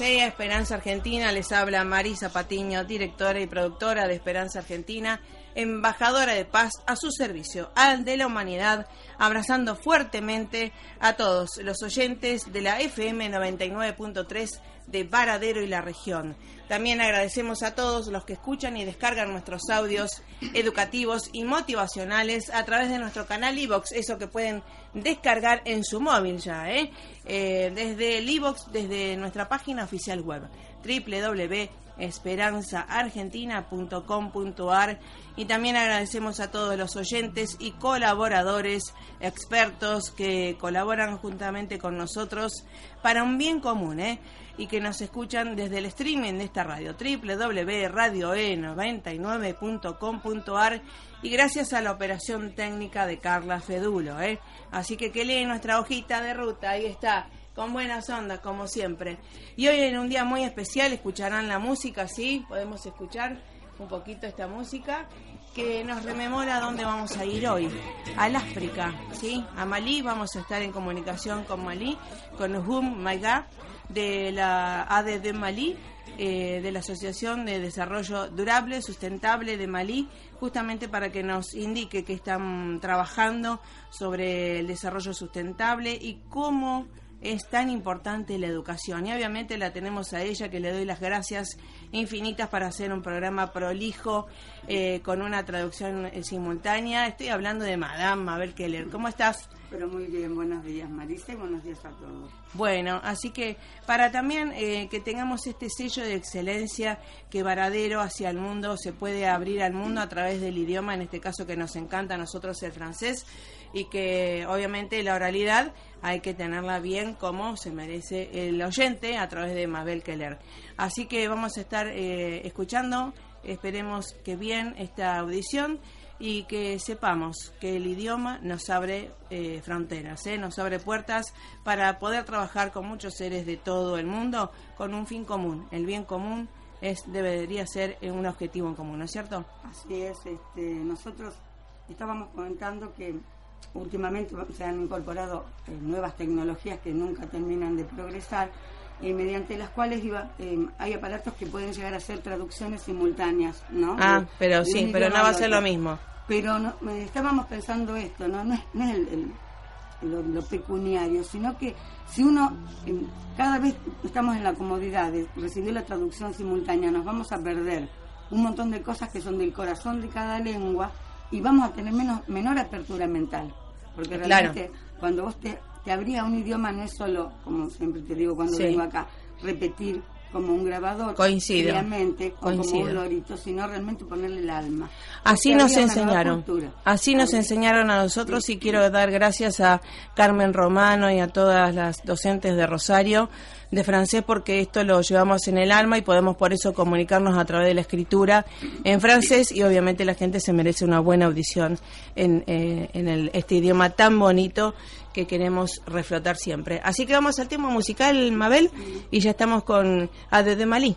Esperanza Argentina, les habla Marisa Patiño, directora y productora de Esperanza Argentina, embajadora de paz a su servicio, al de la humanidad, abrazando fuertemente a todos los oyentes de la FM 99.3 de Varadero y la región. También agradecemos a todos los que escuchan y descargan nuestros audios educativos y motivacionales a través de nuestro canal iVox, eso que pueden descargar en su móvil ya, ¿eh? eh desde el iVox, desde nuestra página oficial web www.esperanzaargentina.com.ar y también agradecemos a todos los oyentes y colaboradores, expertos que colaboran juntamente con nosotros para un bien común, ¿eh? y que nos escuchan desde el streaming de esta radio, www.radioe99.com.ar y gracias a la operación técnica de Carla Fedulo. ¿eh? Así que que leen nuestra hojita de ruta, ahí está, con buenas ondas, como siempre. Y hoy en un día muy especial escucharán la música, ¿sí? Podemos escuchar un poquito esta música que nos rememora dónde vamos a ir hoy, al África, ¿sí? A Malí, vamos a estar en comunicación con Malí, con Hum Maiga, de la ADD Malí, eh, de la Asociación de Desarrollo Durable, Sustentable de Malí, justamente para que nos indique que están trabajando sobre el desarrollo sustentable y cómo es tan importante la educación. Y obviamente la tenemos a ella, que le doy las gracias infinitas para hacer un programa prolijo eh, con una traducción eh, simultánea. Estoy hablando de Madame Mabel Keller. ¿Cómo estás? Pero muy bien, buenos días Marisa y buenos días a todos. Bueno, así que para también eh, que tengamos este sello de excelencia que Varadero hacia el mundo se puede abrir al mundo a través del idioma, en este caso que nos encanta a nosotros el francés, y que obviamente la oralidad hay que tenerla bien como se merece el oyente a través de Mabel Keller. Así que vamos a estar eh, escuchando, esperemos que bien esta audición y que sepamos que el idioma nos abre eh, fronteras, ¿eh? nos abre puertas para poder trabajar con muchos seres de todo el mundo con un fin común. El bien común es debería ser un objetivo en común, ¿no es cierto? Así es. Este, nosotros estábamos comentando que últimamente se han incorporado eh, nuevas tecnologías que nunca terminan de progresar eh, mediante las cuales iba, eh, hay aparatos que pueden llegar a hacer traducciones simultáneas, ¿no? Ah, pero sí, pero no va a ser lo mismo. Pero no, estábamos pensando esto, no, no es, no es el, lo, pecuniario, sino que si uno, cada vez estamos en la comodidad de recibir la traducción simultánea, nos vamos a perder un montón de cosas que son del corazón de cada lengua y vamos a tener menos, menor apertura mental. Porque realmente cuando vos te, te abría un idioma no es solo, como siempre te digo cuando vengo acá, repetir como un grabador, Coincido. como un lorito, sino realmente ponerle el alma. Así nos enseñaron, así nos enseñaron a nosotros y quiero dar gracias a Carmen Romano y a todas las docentes de Rosario de francés porque esto lo llevamos en el alma y podemos por eso comunicarnos a través de la escritura en francés y obviamente la gente se merece una buena audición en, eh, en el, este idioma tan bonito que queremos reflotar siempre. Así que vamos al tema musical, Mabel, y ya estamos con Ade de Malí.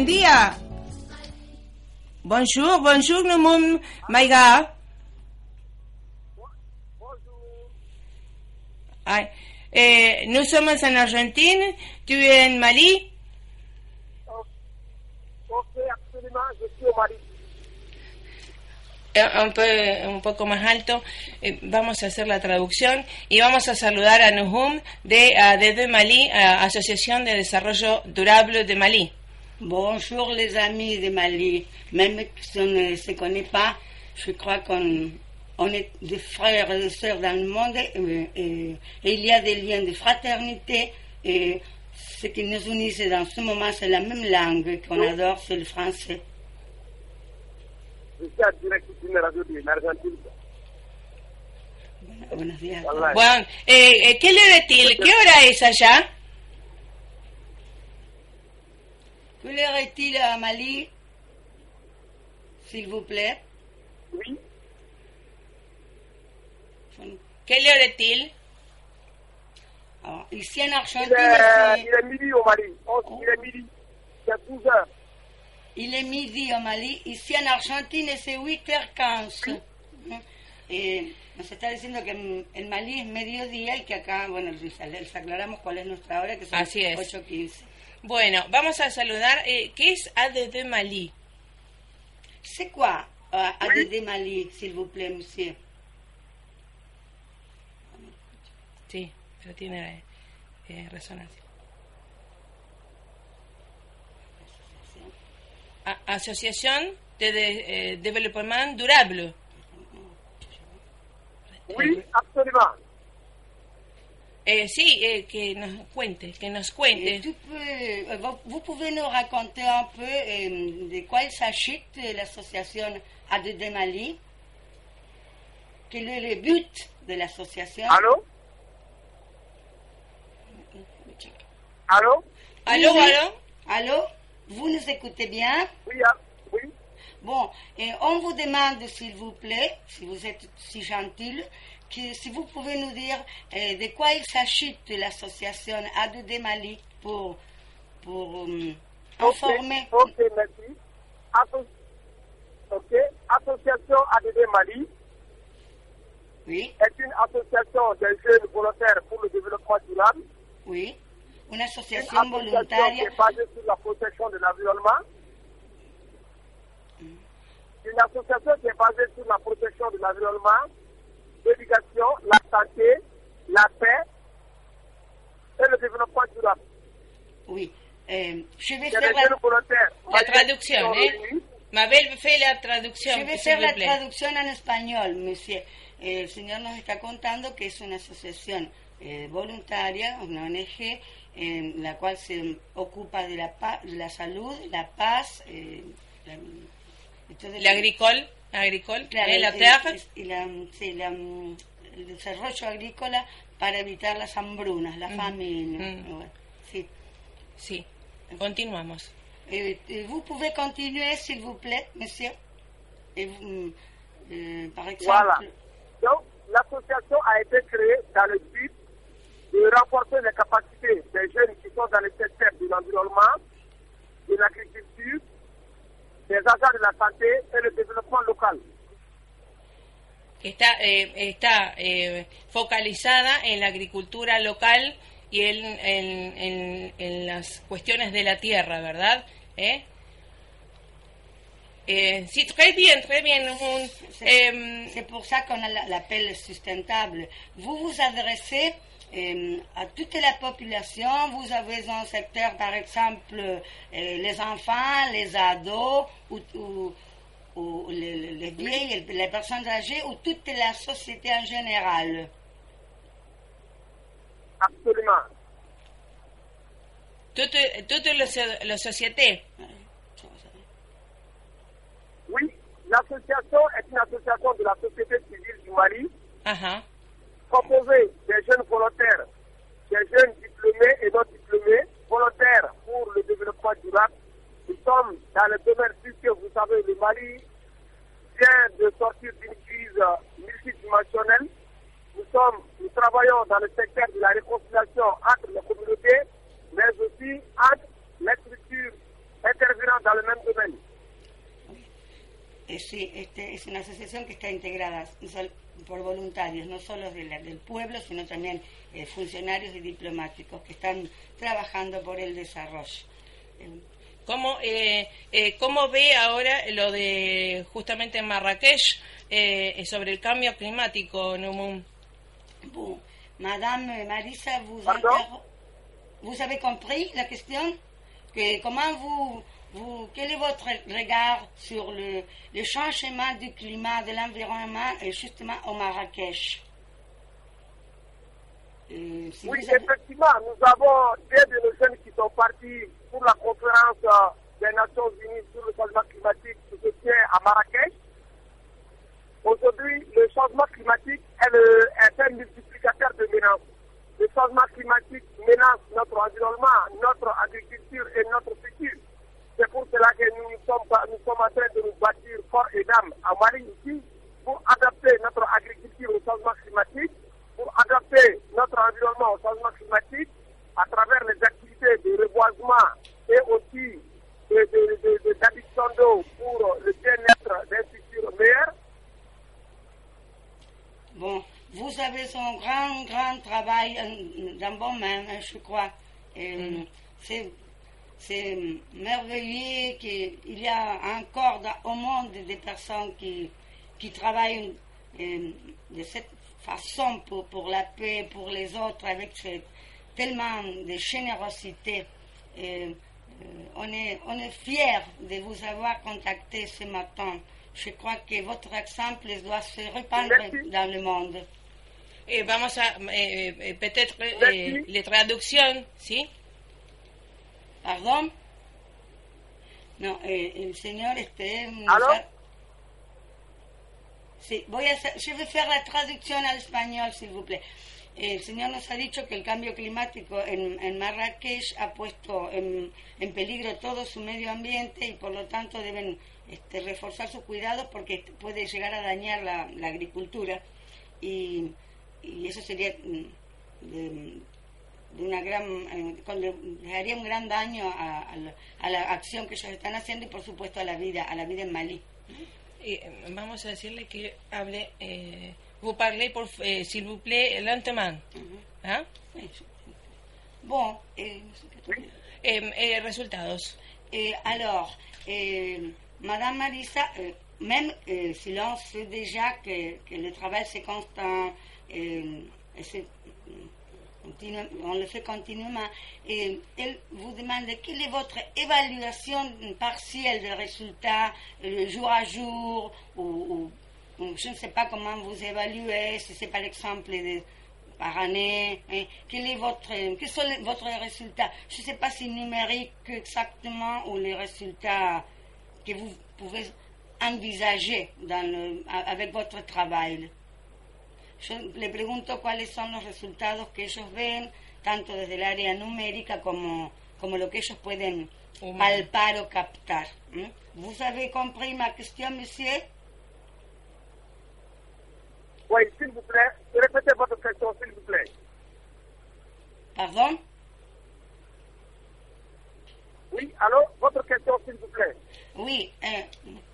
Buen día. Bonjour, bonjour, mon Maïga. Ay, eh, nous sommes en Argentine, tu es en Mali. Eh, Un, un poco más alto, eh, vamos a hacer la traducción y vamos a saludar a Nuhum de, desde Malí, ah, Asociación de Desarrollo Durable de Malí. Bonjour les amis de Mali. Même si on ne se connaît pas, je crois qu'on on est des frères et des sœurs dans le monde et, et- et il y a des liens de fraternité et ce qui nous unit dans ce moment, c'est la même langue qu'on adore, c'est le français. Buenos días. Bueno, eh, ¿qué le decís? ¿Qué hora es allá? Quelle heure est-il à Mali S'il vous plaît. Oui. Quelle heure est-il Alors, ici en Il Argentine, est, il est midi au Mali. Oh, Il est midi. C'est 12 heures. il est midi au Mali. Ici en Argentine, c'est 8h15. Eh, nos está diciendo que en, en Mali es mediodía y que acá, bueno, les, aclaramos cuál es nuestra hora, que son Así es. 8.15. Bueno, vamos a saludar. eh, ¿Qué es ADD Malí? C'est quoi euh, ADD Mali, s'il vous plaît, monsieur Sí, pero tiene eh, resonancia. A- Asociación de, de- eh, Développement Durable. Oui, absolument. Eh, sí, eh, que nos cuente, que nos Et cuente. tu peux, vous, pouvez nous raconter un peu de quoi il s'agit l'association ADD Mali? Quel est le but de l'association? Allô? Allô? Oui, oui. aló. Allô? Vous nous écoutez bien? Oui, ah, oui. Bon, et on vous demande, s'il vous plaît, si vous êtes si gentil, si vous pouvez nous dire euh, de quoi il s'agit de l'association ADD Mali pour, pour euh, informer? Ok, merci. Asso- ok, Association ADD Mali Oui, est une association des jeunes volontaires pour le développement durable. oui. Une Une association association qui est basée sur la protection de l'environnement. Une association qui est basée sur la protection de l'environnement, l'éducation, la santé, la paix et le développement durable. Oui. Euh, je vais a faire la. La traducción, ¿eh? Mabel, fe la traducción. je vais s'il faire vous la plaît. traducción en español, monsieur. Eh, el señor nos está contando que es una asociación eh, voluntaria, una ONG, en la cual se ocupa de la, pa- de la salud, la paz, eh, la, todo La agricole, agricole, Claro, eh, la el- terre. el- y la, sí, la, mm, el desarrollo agrícola para evitar las hambrunas, la Mm. famine. Mm. Bueno, sí. Sí, continuamos. Eh, eh, vous pouvez continuer, s'il vous plaît, monsieur. Et mm, euh, par exemple, Voilà. Donc, l'association a été créée dans le but de renforcer les capacités des jeunes qui sont dans le secteur de l'environnement, de l'agriculture, des agents de la santé et le développement local. Está, eh, está eh, focalizada en la agricultura local y en, en, en- en las cuestiones de la tierra, ¿verdad? ¿Eh? Eh, sí, très bien, très bien. Un, c'est c'est pour ça qu'on a la- l'appel sustentable. Vous vous adressez euh, à toute la population. Vous avez un secteur, par exemple, euh, les enfants, les ados, ou, ou- ou les, les vieilles, les personnes âgées, ou toute la société en général? Absolument. toute, toute la, so- la société? Oui, l'association est une association de la société civile du Mali, Ajá. Composée des jeunes volontaires, des jeunes diplômés et non diplômés, volontaires pour le développement durable. Nous sommes dans le domaine, puisque vous savez, le Mali vient de sortir d'une crise multidimensionnelle. Nous, sommes, nous travaillons dans le secteur de la réconciliation entre les communautés, mais aussi entre les structures intervenant dans le même domaine. Sí, este, es una asociación que está integrada por voluntarios, no solo de la- del pueblo, sino también eh, funcionarios y diplomáticos que están trabajando por el desarrollo. Eh, ¿Cómo, eh, eh, ¿Cómo ve ahora lo de justamente en Marrakech eh, sobre el cambio climático, Numun? Bon, Madame Marisa, vous, avez compris la question que Comment vous, vous, quel est votre regard sur le, le changement du climat, de l'environnement, et justement au Marrakech? Euh, si Oui, avez- effectivement, nous avons des de nos jeunes qui sont partis pour la conférence euh, des Nations Unies sur le changement climatique qui se tient à Marrakech. Aujourd'hui, le changement climatique est, le- est un multiplicateur de menaces. Le changement climatique menace notre environnement, notre agriculture et notre futur. C'est pour cela que nous sommes, pas- nous sommes en train de nous bâtir à Mali ici pour adapter notre agriculture au changement climatique, pour adapter notre environnement au changement climatique à travers les activités de reboisement et aussi de, de, de, de- d'adduction d'eau pour le bien-être des futurs meilleurs. Bon, vous avez un grand, grand travail euh, dans vos mains, hein, je crois. C'est, c'est merveilleux qu'il y a encore dans- au monde des personnes qui, qui travaillent euh, de cette façon pour, pour la paix, pour les autres, avec cette- tellement de générosité. Et, euh, on est, on est fiers de vous avoir contacté ce matin. Je crois que votre exemple doit se répandre Merci. dans le monde. Eh, vamos a, eh, eh, peut-être, eh, Merci. la traducción, ¿sí? Pardon? No, eh, el señor este... ¿Aló? Sí, voy a hacer, je vais faire la traducción al español, s'il vous plaît. El señor nos ha dicho que el cambio climático en, en Marrakech ha puesto en, en peligro todo su medio ambiente y por lo tanto deben este, reforzar sus cuidados porque puede llegar a dañar la, la agricultura y, y eso sería mm, de, de una gran eh, les haría un gran daño a, a la, a la acción que ellos están haciendo y por supuesto a la vida a la vida en Malí Eh, vamos a decirle que hable, eh, vous parlez, por, eh, s'il vous plaît, lentement. ¿Ah? bon eh. Eh, eh, resultados. Et alors, Madame Marissa, euh, même si l'on sait déjà que, que le travail c'est constant, et c'est, continue- on le fait continuellement, et elle vous demande quelle est votre évaluation partielle des résultats, euh, jour à jour, ou, je ne sais pas comment vous évaluez, si c'est par exemple de, par année hein. Est votre, Quels sont les- votre résultats Je ne sais pas si numérique exactement ou les résultats que vous pouvez envisager dans avec votre travail. Yo le pregunto cuáles son los resultados que ellos ven, tanto desde el área numérica como, como lo que ellos pueden Humano. palpar o captar. ¿m? ¿Vous avez compris ma question, monsieur Oui, s'il vous plaît, répétez votre question, s'il vous plaît. Pardon Oui, allô, votre question, s'il vous plaît. Oui. euh,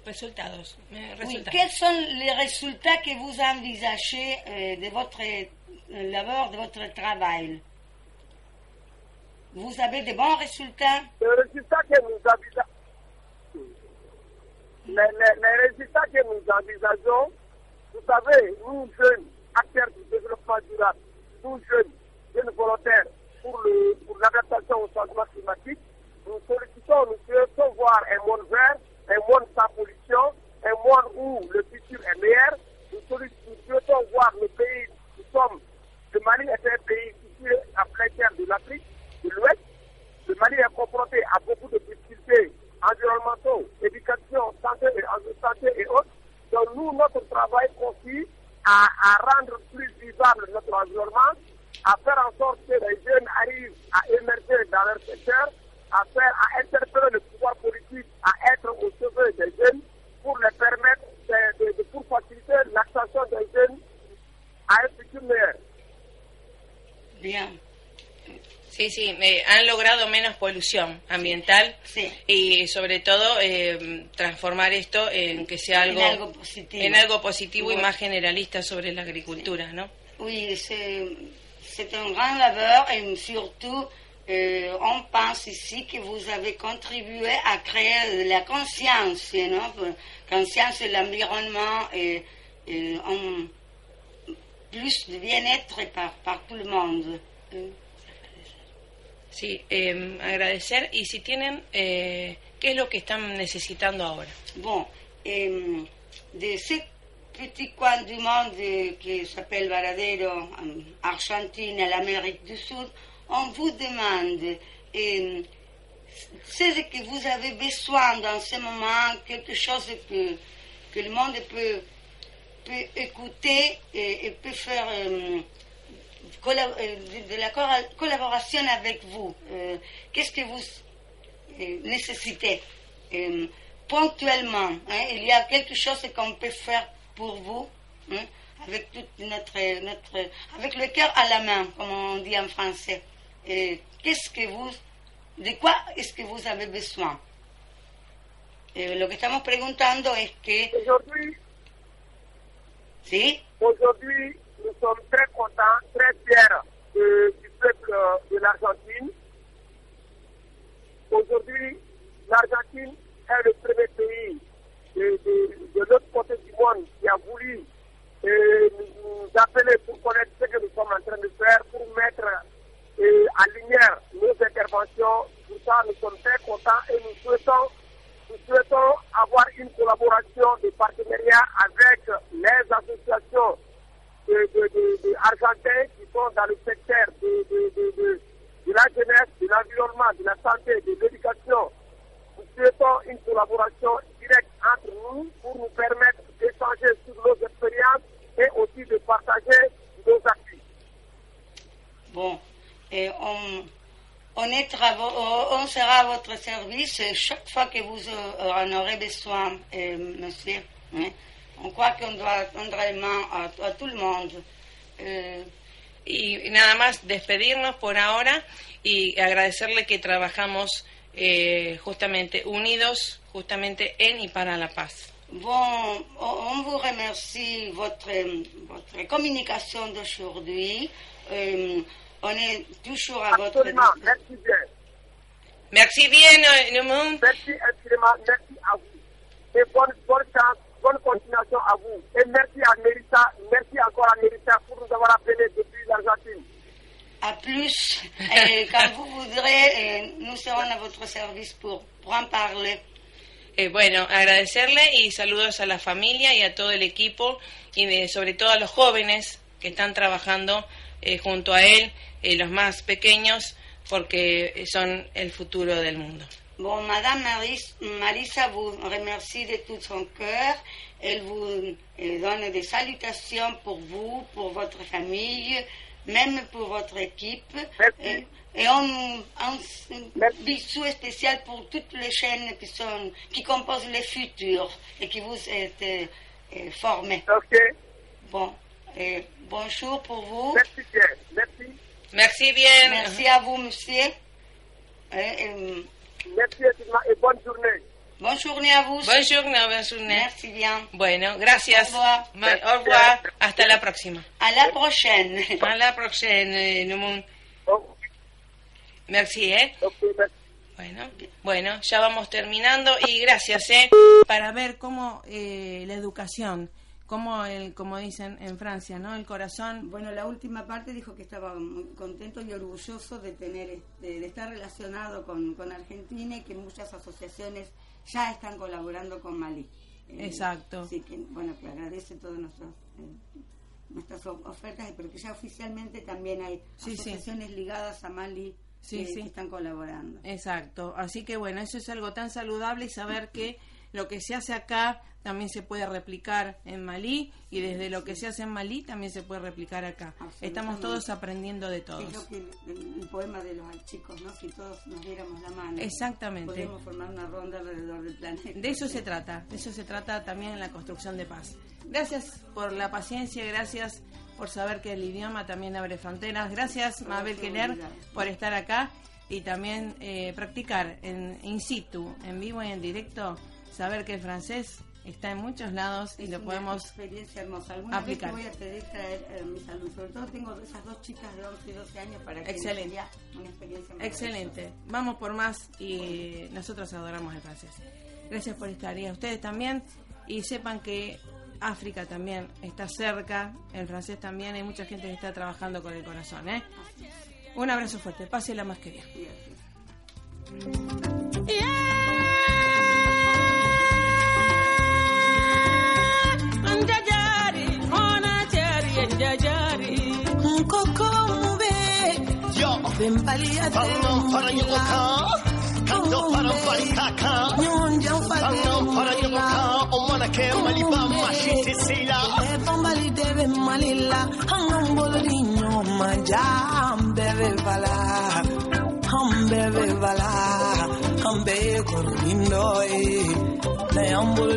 Resultados. eh, Oui, resultados. quels sont les résultats que vous envisagez euh, de votre euh, labeur, de votre travail Vous avez de bons résultats Le résultat que nous envisageons, les, les- les résultats que nous envisageons, vous savez, nous jeunes acteurs du développement durable, nous jeunes, jeunes volontaires pour le- pour l'adaptation au changement climatique, nous sollicitons, nous souhaitons voir un monde vert, un monde sans pollution, un monde où le futur est meilleur. Nous, souhaitons voir le pays, nous sommes, le Mali est un pays situé à plein de l'Afrique de l'Ouest. Le Mali est confronté à beaucoup de difficultés environnementaux, éducation, santé et, santé et autres. Donc nous, notre travail consiste à, à rendre plus vivable notre environnement, à faire en sorte que les jeunes arrivent à émerger dans leur secteur, à faire, à interpeller le pouvoir politique, à être au chevet des jeunes pour les permettre de, de- de- pour faciliter l'accession des jeunes à un futur meilleur. Bien. Sí, sí, eh, han logrado menos polución ambiental Sí. y sobre todo eh, transformar esto en que sea En algo, positivo. en algo positivo y más generalista sobre la agricultura, ¿no? Oui, c'est c'est un grand labeur et surtout, euh, on pense ici que vous avez contribué à créer de la conscience, non? conscience de l'environnement et, et plus de bien-être par, par tout le monde. Euh, Sí, eh, agradecer y si tienen, eh, ¿qué es lo que están necesitando ahora? Bon, euh, de ce petit coin du monde euh, qui s'appelle Varadero, en Argentine, l'Amérique du Sud, on vous demande euh, ce que vous avez besoin dans ce moment, quelque chose que, que le monde peut, peut écouter et, et peut faire euh, euh, de, la colla- collaboration avec vous. Euh, Qu'est-ce que vous nécessitez? Ponctuellement. hein, il y a quelque chose qu'on peut faire pour vous, hein, avec toute notre, notre, avec le cœur à la main, comme on dit en français. Et qu'est-ce que vous, de quoi est-ce que vous avez besoin? Eh, lo que estamos preguntando es que, Aujourd'hui, ¿sí? aujourd'hui, nous sommes très contents, très fiers de- du peuple de l'Argentine. Aujourd'hui, l'Argentine est le premier pays de, de- de l'autre côté du monde qui a voulu euh, nous appeler pour connaître ce que nous sommes en train de faire, pour mettre euh, en lumière nos interventions. Pour ça, nous sommes très contents et nous souhaitons, nous souhaitons avoir une collaboration de partenariat avec les associations de, qui sont dans le secteur de la jeunesse, de l'environnement, de la santé, de l'éducation. Nous souhaitons une collaboration directe entre nous pour nous permettre d'échanger sur nos expériences et aussi de partager nos acquis. Bon, et on, on, est travo- on sera à votre service chaque fois que vous euh, en aurez besoin, euh, monsieur. hein. On croit qu'on doit tendre la main à, à tout le monde. Euh, Y nada más despedirnos por ahora y agradecerle que trabajamos eh, justamente unidos, justamente en y para la paz. Bon, on on vous remercie votre, votre communication d'aujourd'hui. Euh, on est toujours à votre Absolument, merci bien. Merci bien, euh, Numum. Merci infiniment, merci à vous. Et bonne, bonne chance, bonne continuation à vous. Et merci à Mérita, merci encore à Mérita pour nous avoir appelés depuis l'Argentine. À plus, et quand vous voudrez, euh, nous serons à votre service pour, pour en parler. Eh, bueno, agradecerle y saludos a la familia y a todo el equipo y de- sobre todo a los jóvenes que están trabajando eh, junto a él, eh, los más pequeños, porque son el futuro del mundo. Bon, Madame Maris- Marisa vous remercie de tout son cœur. Elle vous donne des salutations pour vous, pour votre famille, même pour votre équipe. Et, et un, bisou spécial pour toutes les chaînes qui, sont, qui composent le futur et qui vous êtes euh, euh, formés. Ok, Bon, euh, bonjour pour vous. merci bien, merci. Merci bien. Merci à vous, monsieur. Euh, euh, Merci infiniment et bonne journée. bonne journée à vous. Bonjour, bonne journée. Merci bien. Bueno, gracias. Au revoir. Ma- Au revoir. Hasta la próxima. À la prochaine. A la eh, Numum. Ok, Merci, ¿eh? ok, merci. Bueno, bueno, ya vamos terminando y gracias, ¿eh? Para ver cómo eh, la educación, cómo el, como dicen en Francia, ¿no? El corazón. Bueno, la última parte dijo que estaba muy contento y orgulloso de tener, este, de estar relacionado con, con Argentina y que muchas asociaciones ya están colaborando con Malí. Eh, Exacto. Así que, bueno, que agradece todas nuestras, eh, nuestras ofertas, pero que ya oficialmente también hay Sí, sí. asociaciones ligadas a Mali Sí, que, sí. que están colaborando. Exacto. Así que bueno, eso es algo tan saludable y saber que lo que se hace acá también se puede replicar en Malí y desde lo que se hace en Malí también se puede replicar acá. Estamos todos aprendiendo de Es todos. lo que el, el poema de los chicos, ¿no? Si todos nos diéramos la mano. Exactamente. Podemos formar una ronda alrededor del planeta. De eso se trata, de eso se trata también en la construcción de paz. Gracias por la paciencia, gracias por saber que el idioma también abre fronteras. Gracias, Mabel Keller, por estar acá y también eh, practicar en in situ, en vivo y en directo, saber que el francés está en muchos lados y Es lo una podemos experiencia hermosa. Alguna aplicar. vez te voy a pedir traer eh, mis alumnos. Sobre todo tengo esas dos chicas de 11 y 12 años para que Excelente. sería una experiencia. Excelente. Vamos por más y nosotros adoramos el francés. Gracias por estar y a ustedes también. Y sepan que África también está cerca, el francés también, hay mucha gente que está trabajando con el corazón. ¿eh? Un abrazo fuerte, pásela más que bien. yanja jari hona chari yanja jari mkoko mube. Yo. Bembali ya tano para yuko ka kando para fari kaka nyonja fari kando para yuko ka omana ke malipa mashiti sila. E bambali debe malila. Hangambolo di nyoma jambebe bala hambebe bala hambe korindoi eh. na yambolo